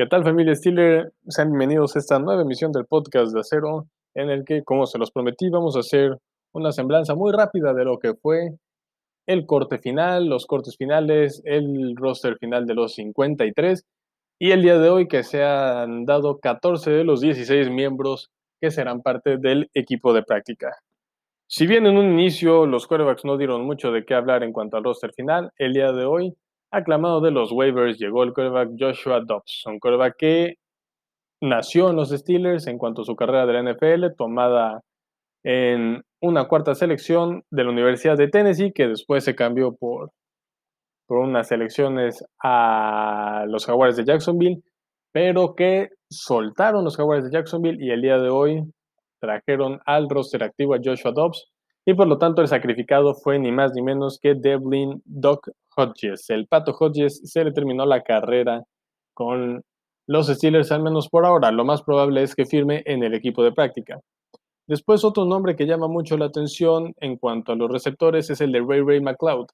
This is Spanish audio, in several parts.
¿Qué tal familia Steeler? Sean bienvenidos a esta nueva emisión del podcast de Acero, en el que, como se los prometí, vamos a hacer una semblanza muy rápida de lo que fue el corte final, los cortes finales, el roster final de los 53 y el día de hoy que se han dado 14 de los 16 miembros que serán parte del equipo de práctica. Si bien en un inicio los quarterbacks no dieron mucho de qué hablar en cuanto al roster final, el día de hoy aclamado de los waivers llegó el quarterback Joshua Dobbs, un quarterback que nació en los Steelers en cuanto a su carrera de la NFL, tomada en una cuarta selección de la Universidad de Tennessee, que después se cambió por, por unas elecciones a los Jaguares de Jacksonville, pero que soltaron los Jaguares de Jacksonville y el día de hoy trajeron al roster activo a Joshua Dobbs, y por lo tanto el sacrificado fue ni más ni menos que Devlin Doc Hodges. El Pato Hodges se le terminó la carrera con los Steelers, al menos por ahora. Lo más probable es que firme en el equipo de práctica. Después otro nombre que llama mucho la atención en cuanto a los receptores es el de Ray Ray McLeod,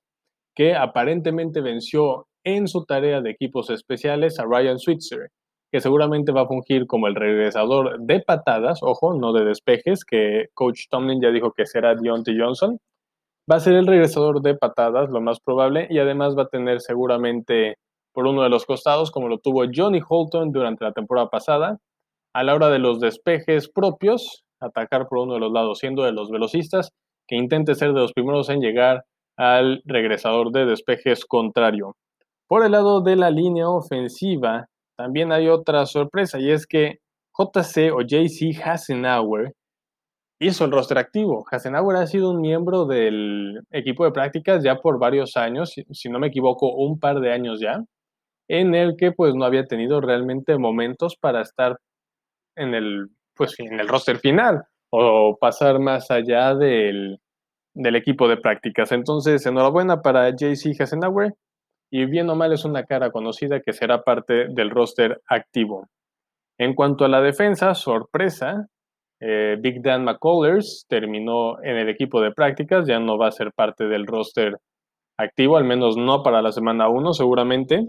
que aparentemente venció en su tarea de equipos especiales a Ryan Switzer, que seguramente va a fungir como el regresador de patadas, ojo, no de despejes, que Coach Tomlin ya dijo que será Deontay Johnson. Va a ser el regresador de patadas, lo más probable, y además va a tener seguramente por uno de los costados, como lo tuvo Johnny Holton durante la temporada pasada, a la hora de los despejes propios, atacar por uno de los lados, siendo de los velocistas, que intente ser de los primeros en llegar al regresador de despejes contrario. Por el lado de la línea ofensiva, también hay otra sorpresa y es que JC o JC Hasenauer hizo el roster activo. Hasenauer ha sido un miembro del equipo de prácticas ya por varios años, si no me equivoco, un par de años ya, en el que pues no había tenido realmente momentos para estar en el, pues, en el roster final o pasar más allá del, del equipo de prácticas. Entonces, enhorabuena para JC Hasenauer y bien o mal es una cara conocida que será parte del roster activo. En cuanto a la defensa, sorpresa, eh, Big Dan McCullers terminó en el equipo de prácticas, ya no va a ser parte del roster activo, al menos no para la semana 1 seguramente.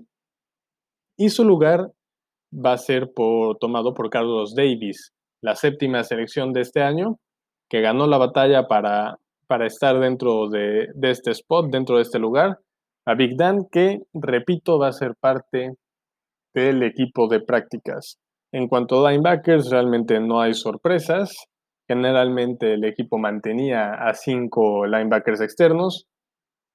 Y su lugar va a ser por, tomado por Carlos Davis, la séptima selección de este año, que ganó la batalla para, para estar dentro de, de este spot, dentro de este lugar a Big Dan, que, repito, va a ser parte del equipo de prácticas. En cuanto a linebackers, realmente no hay sorpresas. Generalmente el equipo mantenía a cinco linebackers externos.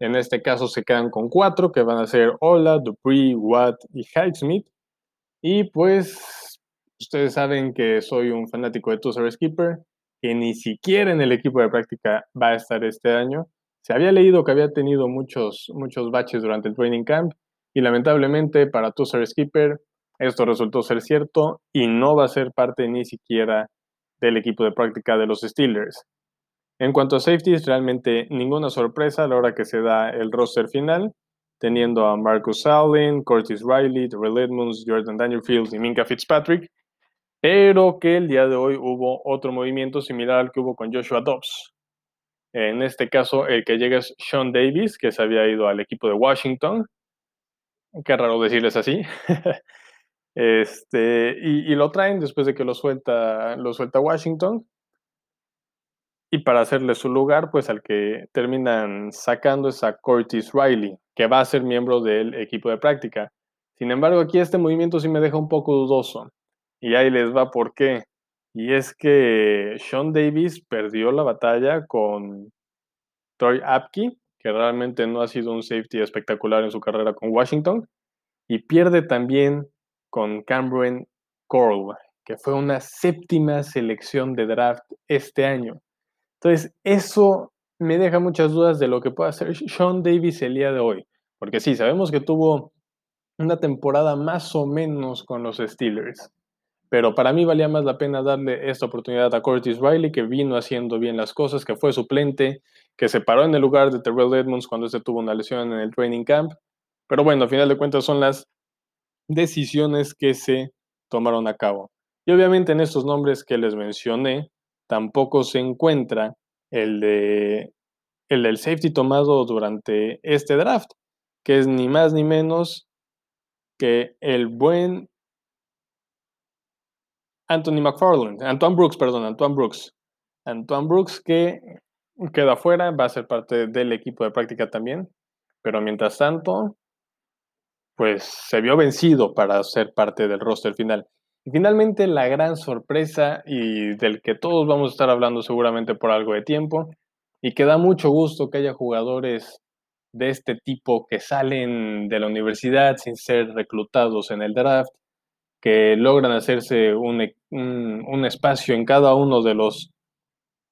En este caso se quedan con cuatro, que van a ser Ola, Dupree, Watt y Highsmith. Y pues ustedes saben que soy un fanático de Tussar Skipper, que ni siquiera en el equipo de práctica va a estar este año. Se había leído que había tenido muchos, muchos baches durante el training camp y lamentablemente para Tusser Skipper esto resultó ser cierto y no va a ser parte ni siquiera del equipo de práctica de los Steelers. En cuanto a safeties, realmente ninguna sorpresa a la hora que se da el roster final, teniendo a Marcus Allen, Curtis Riley, Terrell Edmonds, Jordan Dangerfield y Minka Fitzpatrick, pero que el día de hoy hubo otro movimiento similar al que hubo con Joshua Dobbs. En este caso, el que llega es Sean Davis, que se había ido al equipo de Washington. Qué raro decirles así. este, y, lo traen después de que lo suelta, lo suelta Washington. Y para hacerle su lugar, pues al que terminan sacando es a Curtis Riley, que va a ser miembro del equipo de práctica. Sin embargo, aquí este movimiento sí me deja un poco dudoso. Y ahí les va por qué. Y es que Sean Davis perdió la batalla con Troy Apke, que realmente no ha sido un safety espectacular en su carrera con Washington, y pierde también con Cameron Coral, que fue una séptima selección de draft este año. Entonces, eso me deja muchas dudas de lo que puede hacer Sean Davis el día de hoy, porque sí, sabemos que tuvo una temporada más o menos con los Steelers pero para mí valía más la pena darle esta oportunidad a Curtis Riley, que vino haciendo bien las cosas, que fue suplente, que se paró en el lugar de Terrell Edmonds cuando este tuvo una lesión en el training camp. Pero bueno, a final de cuentas son las decisiones que se tomaron a cabo. Y obviamente en estos nombres que les mencioné, tampoco se encuentra el, de, el del safety tomado durante este draft, que es ni más ni menos que el buen Anthony McFarland, Antoine Brooks, perdón, Antoine Brooks. Antoine Brooks que queda fuera, va a ser parte del equipo de práctica también, pero mientras tanto, pues se vio vencido para ser parte del roster final. Y finalmente la gran sorpresa y del que todos vamos a estar hablando seguramente por algo de tiempo y que da mucho gusto que haya jugadores de este tipo que salen de la universidad sin ser reclutados en el draft, que logran hacerse un, un, espacio en cada uno de los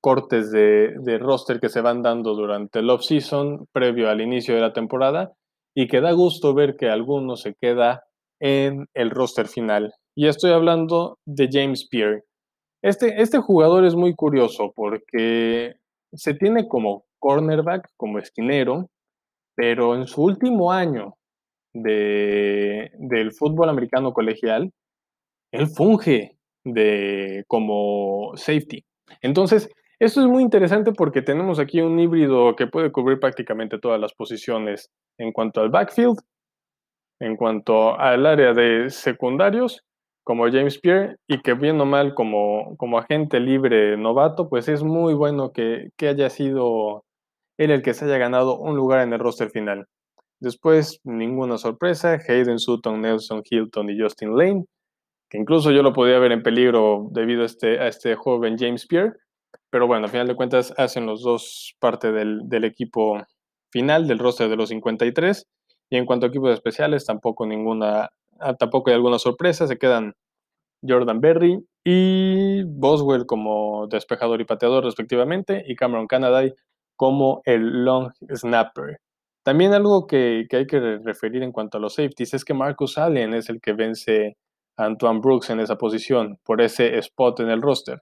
cortes de, de, roster que se van dando durante el off-season previo al inicio de la temporada y que da gusto ver que alguno se queda en el roster final. Y estoy hablando de James Pierre. Este, este jugador es muy curioso porque se tiene como cornerback, como esquinero, pero en su último año de, del fútbol americano colegial, él funge de, como safety. Entonces, esto es muy interesante porque tenemos aquí un híbrido que puede cubrir prácticamente todas las posiciones en cuanto al backfield, en cuanto al área de secundarios, como James Pierre, y que bien o mal como, como agente libre novato, pues es muy bueno que, que haya sido él el que se haya ganado un lugar en el roster final. Después, ninguna sorpresa, Hayden Sutton, Nelson Hilton y Justin Lane, que incluso yo lo podía ver en peligro debido a este, a este joven James Pierre, pero bueno, al final de cuentas hacen los dos parte del, del equipo final, del roster de los 53, y en cuanto a equipos especiales, tampoco ninguna, ah, tampoco hay alguna sorpresa, se quedan Jordan Berry y Boswell como despejador y pateador respectivamente, y Cameron Canaday como el long snapper. También algo que, hay que referir en cuanto a los safeties es que Marcus Allen es el que vence Antoine Brooks en esa posición, por ese spot en el roster.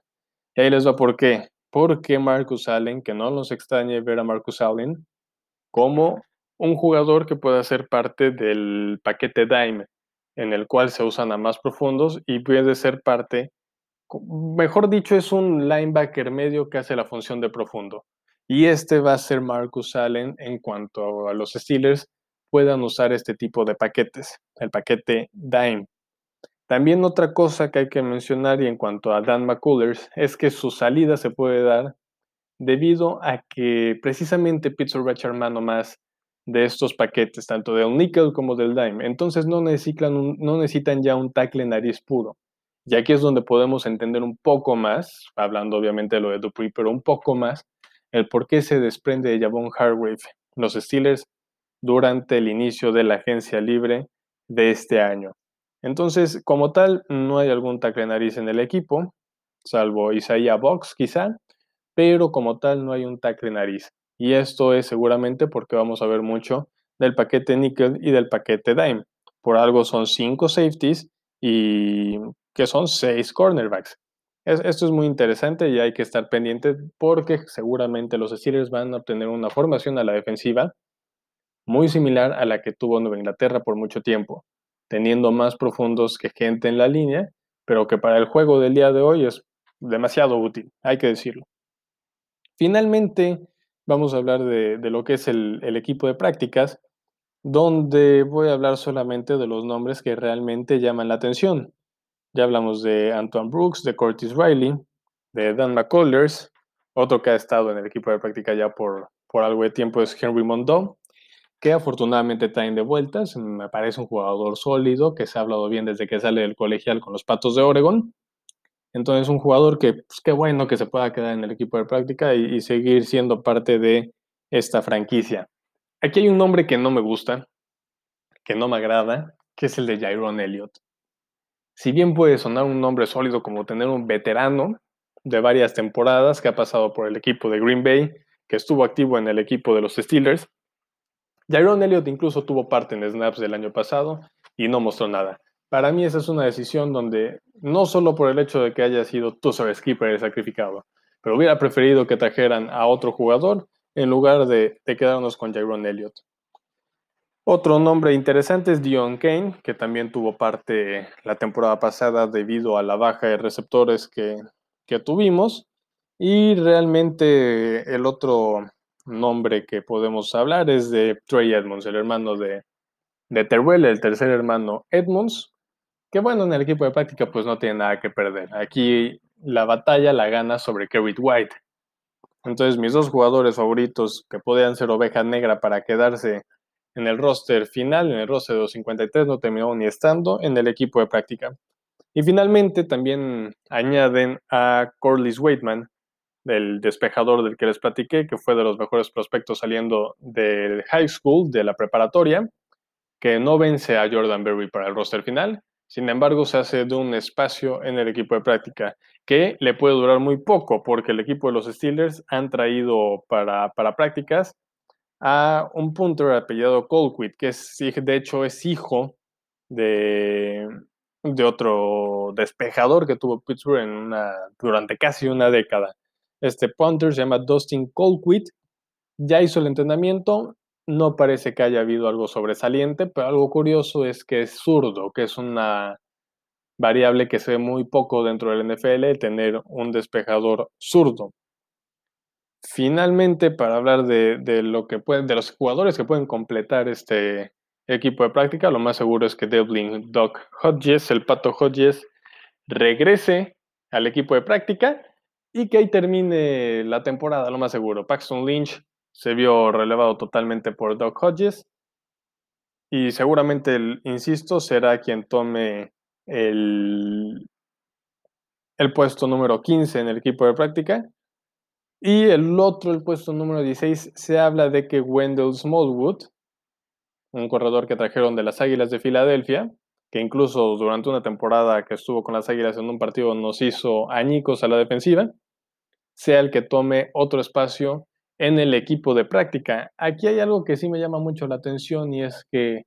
Y ahí les va por qué. Porque Marcus Allen, que no nos extrañe ver a Marcus Allen como un jugador que pueda ser parte del paquete Dime, en el cual se usan a más profundos y puede ser parte, mejor dicho, es un linebacker medio que hace la función de profundo. Y este va a ser Marcus Allen en cuanto a los Steelers puedan usar este tipo de paquetes, el paquete Dime. También otra cosa que hay que mencionar y en cuanto a Dan McCullers es que su salida se puede dar debido a que precisamente Pittsburgh va mano más de estos paquetes, tanto del nickel como del dime. Entonces no necesitan, no necesitan ya un tackle nariz puro. Y aquí es donde podemos entender un poco más, hablando obviamente de lo de Dupree, pero un poco más el por qué se desprende de Javon Hargrave, los Steelers, durante el inicio de la agencia libre de este año. Entonces, como tal, no hay algún tackle nariz en el equipo, salvo Isaiah Box quizá, pero como tal no hay un tackle nariz. Y esto es seguramente porque vamos a ver mucho del paquete nickel y del paquete dime. Por algo son cinco safeties y que son seis cornerbacks esto es muy interesante y hay que estar pendiente porque seguramente los Steelers van a obtener una formación a la defensiva muy similar a la que tuvo Nueva Inglaterra por mucho tiempo, teniendo más profundos que gente en la línea, pero que para el juego del día de hoy es demasiado útil, hay que decirlo. Finalmente, vamos a hablar de, lo que es el, equipo de prácticas, donde voy a hablar solamente de los nombres que realmente llaman la atención. Ya hablamos de Antoine Brooks, de Curtis Riley, de Dan McCullers. Otro que ha estado en el equipo de práctica ya por, por algo de tiempo es Henry Mondot, que afortunadamente está en de vueltas. Me parece un jugador sólido, que se ha hablado bien desde que sale del colegial con los Patos de Oregon. Entonces, un jugador que, pues, qué bueno que se pueda quedar en el equipo de práctica y, y seguir siendo parte de esta franquicia. Aquí hay un nombre que no me gusta, que no me agrada, que es el de Jaron Elliott si bien puede sonar un nombre sólido como tener un veterano de varias temporadas que ha pasado por el equipo de Green Bay, que estuvo activo en el equipo de los Steelers, Jaron Elliott incluso tuvo parte en snaps del año pasado y no mostró nada. Para mí esa es una decisión donde no solo por el hecho de que haya sido tu Skipper el sacrificado, pero hubiera preferido que trajeran a otro jugador en lugar de, de quedarnos con Jaron Elliott. Otro nombre interesante es Dion Kane, que también tuvo parte la temporada pasada debido a la baja de receptores que, tuvimos. Y realmente el otro nombre que podemos hablar es de Trey Edmonds, el hermano de, de Terwell, el tercer hermano Edmonds, que bueno, en el equipo de práctica pues no tiene nada que perder. Aquí la batalla la gana sobre Kerry White. Entonces mis dos jugadores favoritos que podían ser oveja negra para quedarse en el roster final, en el roster de 53, no terminó ni estando en el equipo de práctica. Y finalmente también añaden a Corliss Waitman, del despejador del que les platiqué, que fue de los mejores prospectos saliendo del high school, de la preparatoria, que no vence a Jordan Berry para el roster final. Sin embargo, se hace de un espacio en el equipo de práctica que le puede durar muy poco, porque el equipo de los Steelers han traído para, para prácticas a un punter apellidado Colquitt, que es, de hecho es hijo de, de otro despejador que tuvo Pittsburgh durante casi una década. Este punter se llama Dustin Colquitt. Ya hizo el entrenamiento. No parece que haya habido algo sobresaliente, pero algo curioso es que es zurdo, que es una variable que se ve muy poco dentro del NFL, tener un despejador zurdo. Finalmente, para hablar de, lo que de los jugadores que pueden completar este equipo de práctica, lo más seguro es que Devlin Doc Hodges, el pato Hodges, regrese al equipo de práctica y que ahí termine la temporada, lo más seguro. Paxton Lynch se vio relevado totalmente por Doc Hodges y seguramente, insisto, será quien tome el, el puesto número 15 en el equipo de práctica. Y el otro, el puesto número 16, se habla de que Wendell Smallwood, un corredor que trajeron de las Águilas de Filadelfia, que incluso durante una temporada que estuvo con las Águilas en un partido nos hizo añicos a la defensiva, sea el que tome otro espacio en el equipo de práctica. Aquí hay algo que sí me llama mucho la atención y es que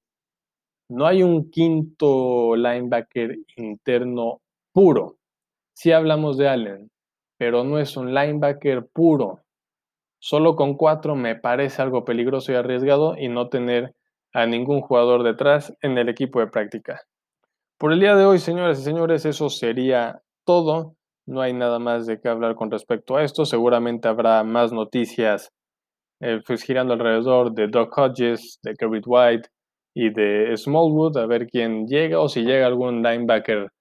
no hay un quinto linebacker interno puro. Si hablamos de Allen, pero no es un linebacker puro. Solo con cuatro me parece algo peligroso y arriesgado y no tener a ningún jugador detrás en el equipo de práctica. Por el día de hoy, señoras y señores, eso sería todo. No hay nada más de qué hablar con respecto a esto. Seguramente habrá más noticias eh, pues, girando alrededor de Doc Hodges, de Kerry White y de Smallwood, a ver quién llega o si llega algún linebacker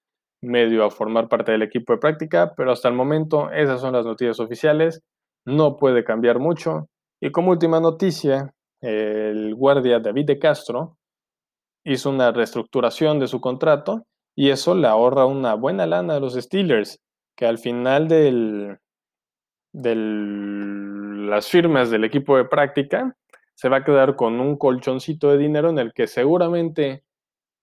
medio a formar parte del equipo de práctica, pero hasta el momento esas son las noticias oficiales. No puede cambiar mucho. Y como última noticia, el guardia David de Castro hizo una reestructuración de su contrato y eso le ahorra una buena lana a los Steelers, que al final de las firmas del equipo de práctica se va a quedar con un colchoncito de dinero en el que seguramente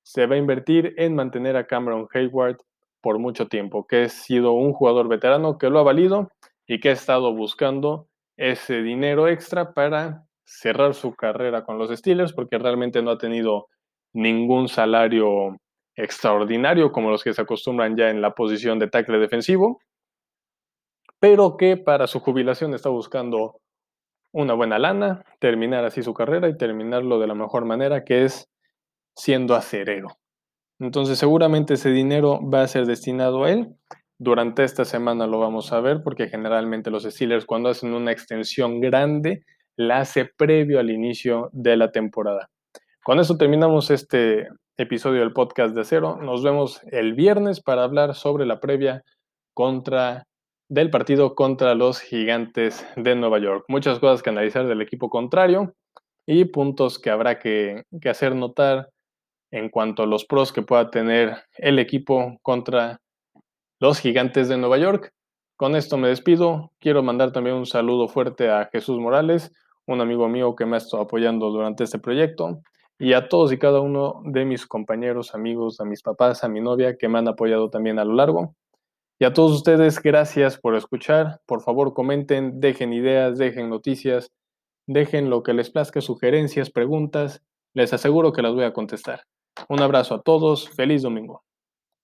se va a invertir en mantener a Cameron Hayward por mucho tiempo, que ha sido un jugador veterano que lo ha valido y que ha estado buscando ese dinero extra para cerrar su carrera con los Steelers, porque realmente no ha tenido ningún salario extraordinario como los que se acostumbran ya en la posición de tackle defensivo, pero que para su jubilación está buscando una buena lana, terminar así su carrera y terminarlo de la mejor manera, que es siendo acerero. Entonces seguramente ese dinero va a ser destinado a él. Durante esta semana lo vamos a ver porque generalmente los Steelers cuando hacen una extensión grande la hace previo al inicio de la temporada. Con eso terminamos este episodio del podcast de Acero. Nos vemos el viernes para hablar sobre la previa contra del partido contra los Gigantes de Nueva York. Muchas cosas que analizar del equipo contrario y puntos que habrá que, que hacer notar en cuanto a los pros que pueda tener el equipo contra los gigantes de Nueva York. Con esto me despido. Quiero mandar también un saludo fuerte a Jesús Morales, un amigo mío que me ha estado apoyando durante este proyecto, y a todos y cada uno de mis compañeros, amigos, a mis papás, a mi novia que me han apoyado también a lo largo. Y a todos ustedes, gracias por escuchar. Por favor, comenten, dejen ideas, dejen noticias, dejen lo que les plazca, sugerencias, preguntas. Les aseguro que las voy a contestar. Un abrazo a todos, feliz domingo.